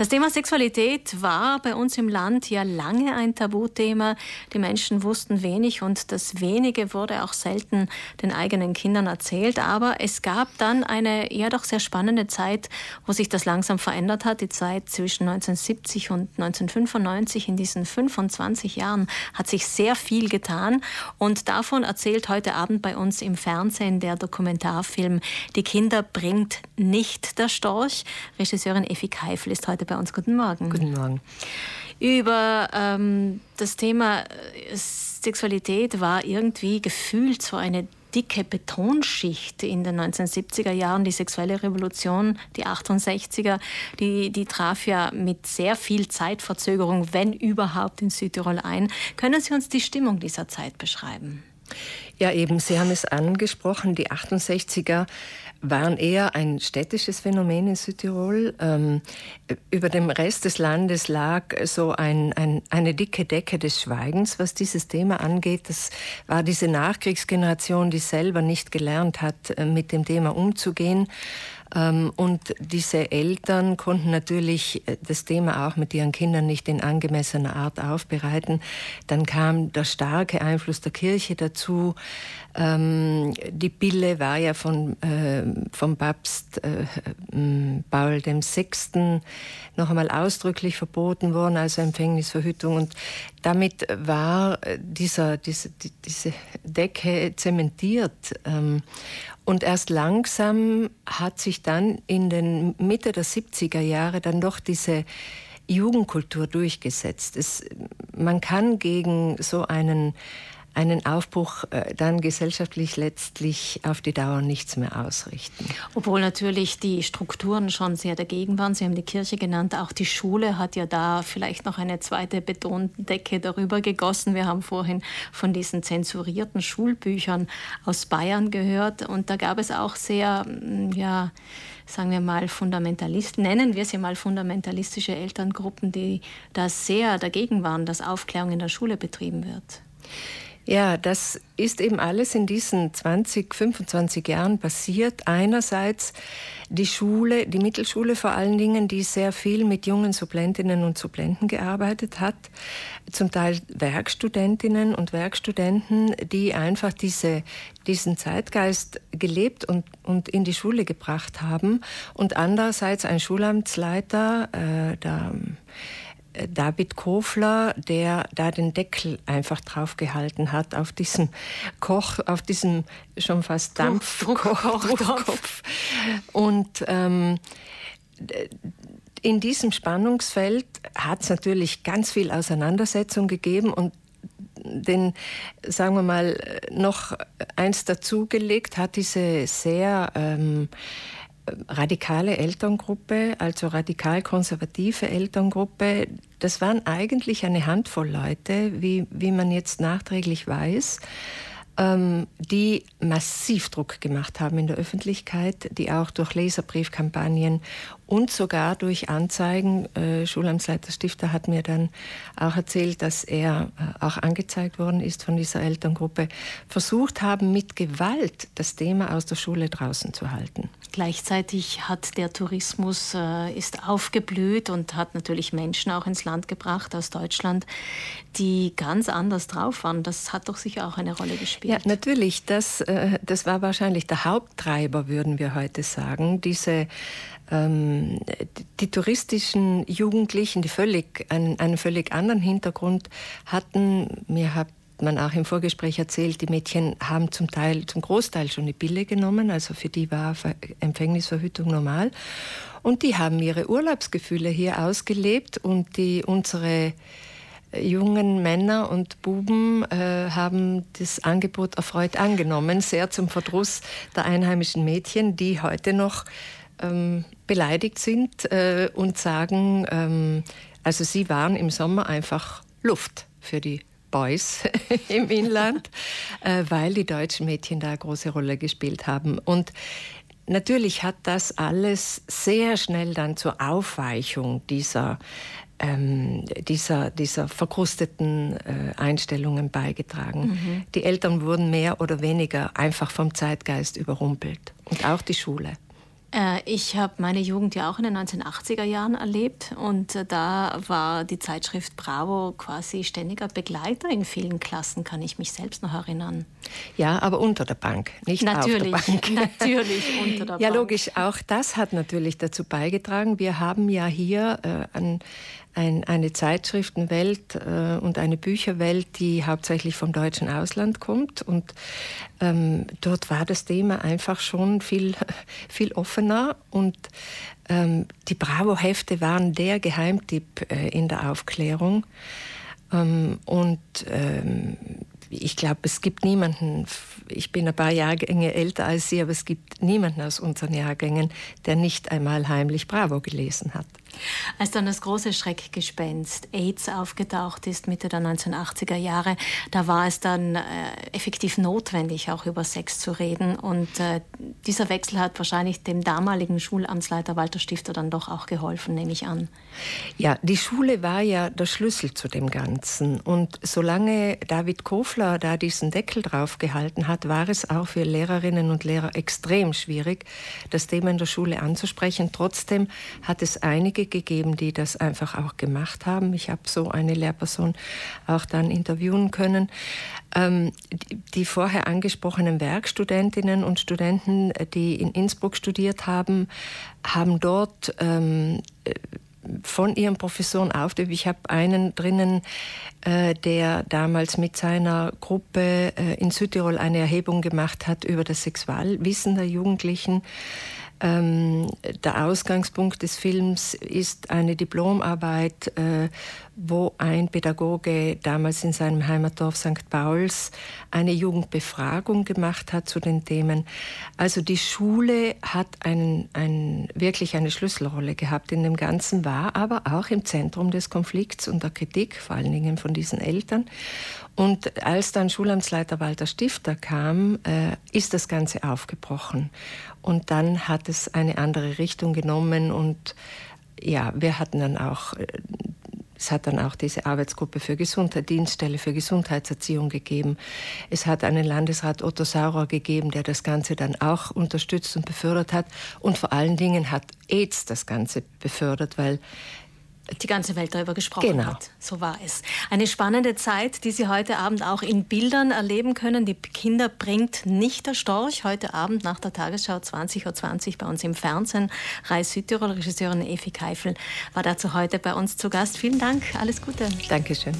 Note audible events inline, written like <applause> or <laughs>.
Das Thema Sexualität war bei uns im Land ja lange ein Tabuthema. Die Menschen wussten wenig und das wenige wurde auch selten den eigenen Kindern erzählt. Aber es gab dann eine ja doch sehr spannende Zeit, wo sich das langsam verändert hat. Die Zeit zwischen 1970 und 1995. In diesen 25 Jahren hat sich sehr viel getan. Und davon erzählt heute Abend bei uns im Fernsehen der Dokumentarfilm Die Kinder bringt nicht der Storch. Regisseurin Effi Keifel ist heute bei uns. Guten Morgen. Guten Morgen. Über ähm, das Thema äh, Sexualität war irgendwie gefühlt so eine dicke Betonschicht in den 1970er Jahren. Die sexuelle Revolution, die 68er, die, die traf ja mit sehr viel Zeitverzögerung, wenn überhaupt, in Südtirol ein. Können Sie uns die Stimmung dieser Zeit beschreiben? Ja, eben, Sie haben es angesprochen, die 68er waren eher ein städtisches Phänomen in Südtirol. Ähm, über dem Rest des Landes lag so ein, ein, eine dicke Decke des Schweigens, was dieses Thema angeht. Das war diese Nachkriegsgeneration, die selber nicht gelernt hat, äh, mit dem Thema umzugehen. Ähm, und diese Eltern konnten natürlich äh, das Thema auch mit ihren Kindern nicht in angemessener Art aufbereiten. Dann kam der starke Einfluss der Kirche dazu. Ähm, die Pille war ja von, äh, vom Papst äh, Paul VI. noch einmal ausdrücklich verboten worden, also Empfängnisverhütung. Und damit war dieser, diese, diese Decke zementiert. Ähm, und erst langsam hat sich dann in den Mitte der 70er Jahre dann doch diese Jugendkultur durchgesetzt. Es, man kann gegen so einen einen Aufbruch äh, dann gesellschaftlich letztlich auf die Dauer nichts mehr ausrichten. Obwohl natürlich die Strukturen schon sehr dagegen waren. Sie haben die Kirche genannt. Auch die Schule hat ja da vielleicht noch eine zweite Betondecke darüber gegossen. Wir haben vorhin von diesen zensurierten Schulbüchern aus Bayern gehört. Und da gab es auch sehr, mm, ja, sagen wir mal, Fundamentalisten, nennen wir sie mal fundamentalistische Elterngruppen, die da sehr dagegen waren, dass Aufklärung in der Schule betrieben wird. Ja, das ist eben alles in diesen 20, 25 Jahren passiert. Einerseits die Schule, die Mittelschule vor allen Dingen, die sehr viel mit jungen Supplentinnen und Supplenten gearbeitet hat. Zum Teil Werkstudentinnen und Werkstudenten, die einfach diese, diesen Zeitgeist gelebt und, und in die Schule gebracht haben. Und andererseits ein Schulamtsleiter, äh, der David Kofler, der da den Deckel einfach draufgehalten hat auf diesem Koch, auf diesem schon fast Dampfkochtopf. Und ähm, in diesem Spannungsfeld hat es natürlich ganz viel Auseinandersetzung gegeben und den, sagen wir mal, noch eins dazugelegt hat diese sehr ähm, radikale Elterngruppe, also radikal-konservative Elterngruppe, das waren eigentlich eine Handvoll Leute, wie, wie man jetzt nachträglich weiß, die massiv Druck gemacht haben in der Öffentlichkeit, die auch durch Leserbriefkampagnen und sogar durch Anzeigen, äh, Schulamtsleiter Stifter hat mir dann auch erzählt, dass er äh, auch angezeigt worden ist von dieser Elterngruppe, versucht haben, mit Gewalt das Thema aus der Schule draußen zu halten. Gleichzeitig hat der Tourismus äh, ist aufgeblüht und hat natürlich Menschen auch ins Land gebracht aus Deutschland, die ganz anders drauf waren. Das hat doch sicher auch eine Rolle gespielt. Ja, natürlich. Das, äh, das war wahrscheinlich der Haupttreiber, würden wir heute sagen. Diese ähm, die touristischen Jugendlichen, die völlig einen, einen völlig anderen Hintergrund hatten. Mir hat man auch im Vorgespräch erzählt, die Mädchen haben zum Teil, zum Großteil schon die Pille genommen, also für die war Empfängnisverhütung normal. Und die haben ihre Urlaubsgefühle hier ausgelebt und die unsere jungen Männer und Buben äh, haben das Angebot erfreut angenommen, sehr zum Verdruss der einheimischen Mädchen, die heute noch ähm, beleidigt sind äh, und sagen, ähm, also sie waren im Sommer einfach Luft für die Boys <laughs> im Inland, äh, weil die deutschen Mädchen da eine große Rolle gespielt haben. Und natürlich hat das alles sehr schnell dann zur Aufweichung dieser ähm, dieser, dieser verkrusteten äh, Einstellungen beigetragen. Mhm. Die Eltern wurden mehr oder weniger einfach vom Zeitgeist überrumpelt und auch die Schule. Äh, ich habe meine Jugend ja auch in den 1980er Jahren erlebt und äh, da war die Zeitschrift Bravo quasi ständiger Begleiter in vielen Klassen, kann ich mich selbst noch erinnern. Ja, aber unter der Bank, nicht natürlich, auf der Bank. <laughs> <laughs> Natürlich, unter der ja, Bank. logisch, auch das hat natürlich dazu beigetragen. Wir haben ja hier äh, ein ein, eine Zeitschriftenwelt äh, und eine Bücherwelt, die hauptsächlich vom deutschen Ausland kommt. Und ähm, dort war das Thema einfach schon viel, <laughs> viel offener. Und ähm, die Bravo-Hefte waren der Geheimtipp äh, in der Aufklärung. Ähm, und ähm, ich glaube, es gibt niemanden, ich bin ein paar Jahrgänge älter als Sie, aber es gibt niemanden aus unseren Jahrgängen, der nicht einmal heimlich Bravo gelesen hat. Als dann das große Schreckgespenst AIDS aufgetaucht ist, Mitte der 1980er Jahre, da war es dann äh, effektiv notwendig, auch über Sex zu reden. Und äh, dieser Wechsel hat wahrscheinlich dem damaligen Schulamtsleiter Walter Stifter dann doch auch geholfen, nehme ich an. Ja, die Schule war ja der Schlüssel zu dem Ganzen. Und solange David Kofler da diesen Deckel drauf gehalten hat, war es auch für Lehrerinnen und Lehrer extrem schwierig, das Thema in der Schule anzusprechen. Trotzdem hat es einige einige gegeben, die das einfach auch gemacht haben. Ich habe so eine Lehrperson auch dann interviewen können. Ähm, die, vorher angesprochenen Werkstudentinnen und Studenten, die in Innsbruck studiert haben, haben dort ähm, von ihren Professoren auf. Ich habe einen drinnen, äh, der damals mit seiner Gruppe äh, in Südtirol eine Erhebung gemacht hat über das Sexualwissen der Jugendlichen. Ähm, der Ausgangspunkt des Films ist eine Diplomarbeit, äh, wo ein Pädagoge damals in seinem Heimatdorf St. Pauls eine Jugendbefragung gemacht hat zu den Themen. Also die Schule hat einen, einen, wirklich eine Schlüsselrolle gehabt in dem Ganzen, war aber auch im Zentrum des Konflikts und der Kritik, vor allen Dingen von diesen Eltern. Und als dann Schulamtsleiter Walter Stifter kam, äh, ist das Ganze aufgebrochen. Und dann hat es eine andere Richtung genommen und ja, wir hatten dann auch, äh, es hat dann auch diese Arbeitsgruppe für Gesundheit, Dienststelle für Gesundheitserziehung gegeben. Es hat einen Landesrat Otto Saurer gegeben, der das Ganze dann auch unterstützt und befördert hat. Und vor allen Dingen hat AIDS das Ganze befördert, weil die ganze Welt darüber gesprochen genau. hat. So war es. Eine spannende Zeit, die Sie heute Abend auch in Bildern erleben können. Die Kinder bringt nicht der Storch. Heute Abend nach der Tagesschau 20.20 Uhr 20 bei uns im Fernsehen. Reis Südtirol, Regisseurin Evi Keifel war dazu heute bei uns zu Gast. Vielen Dank. Alles Gute. Dankeschön.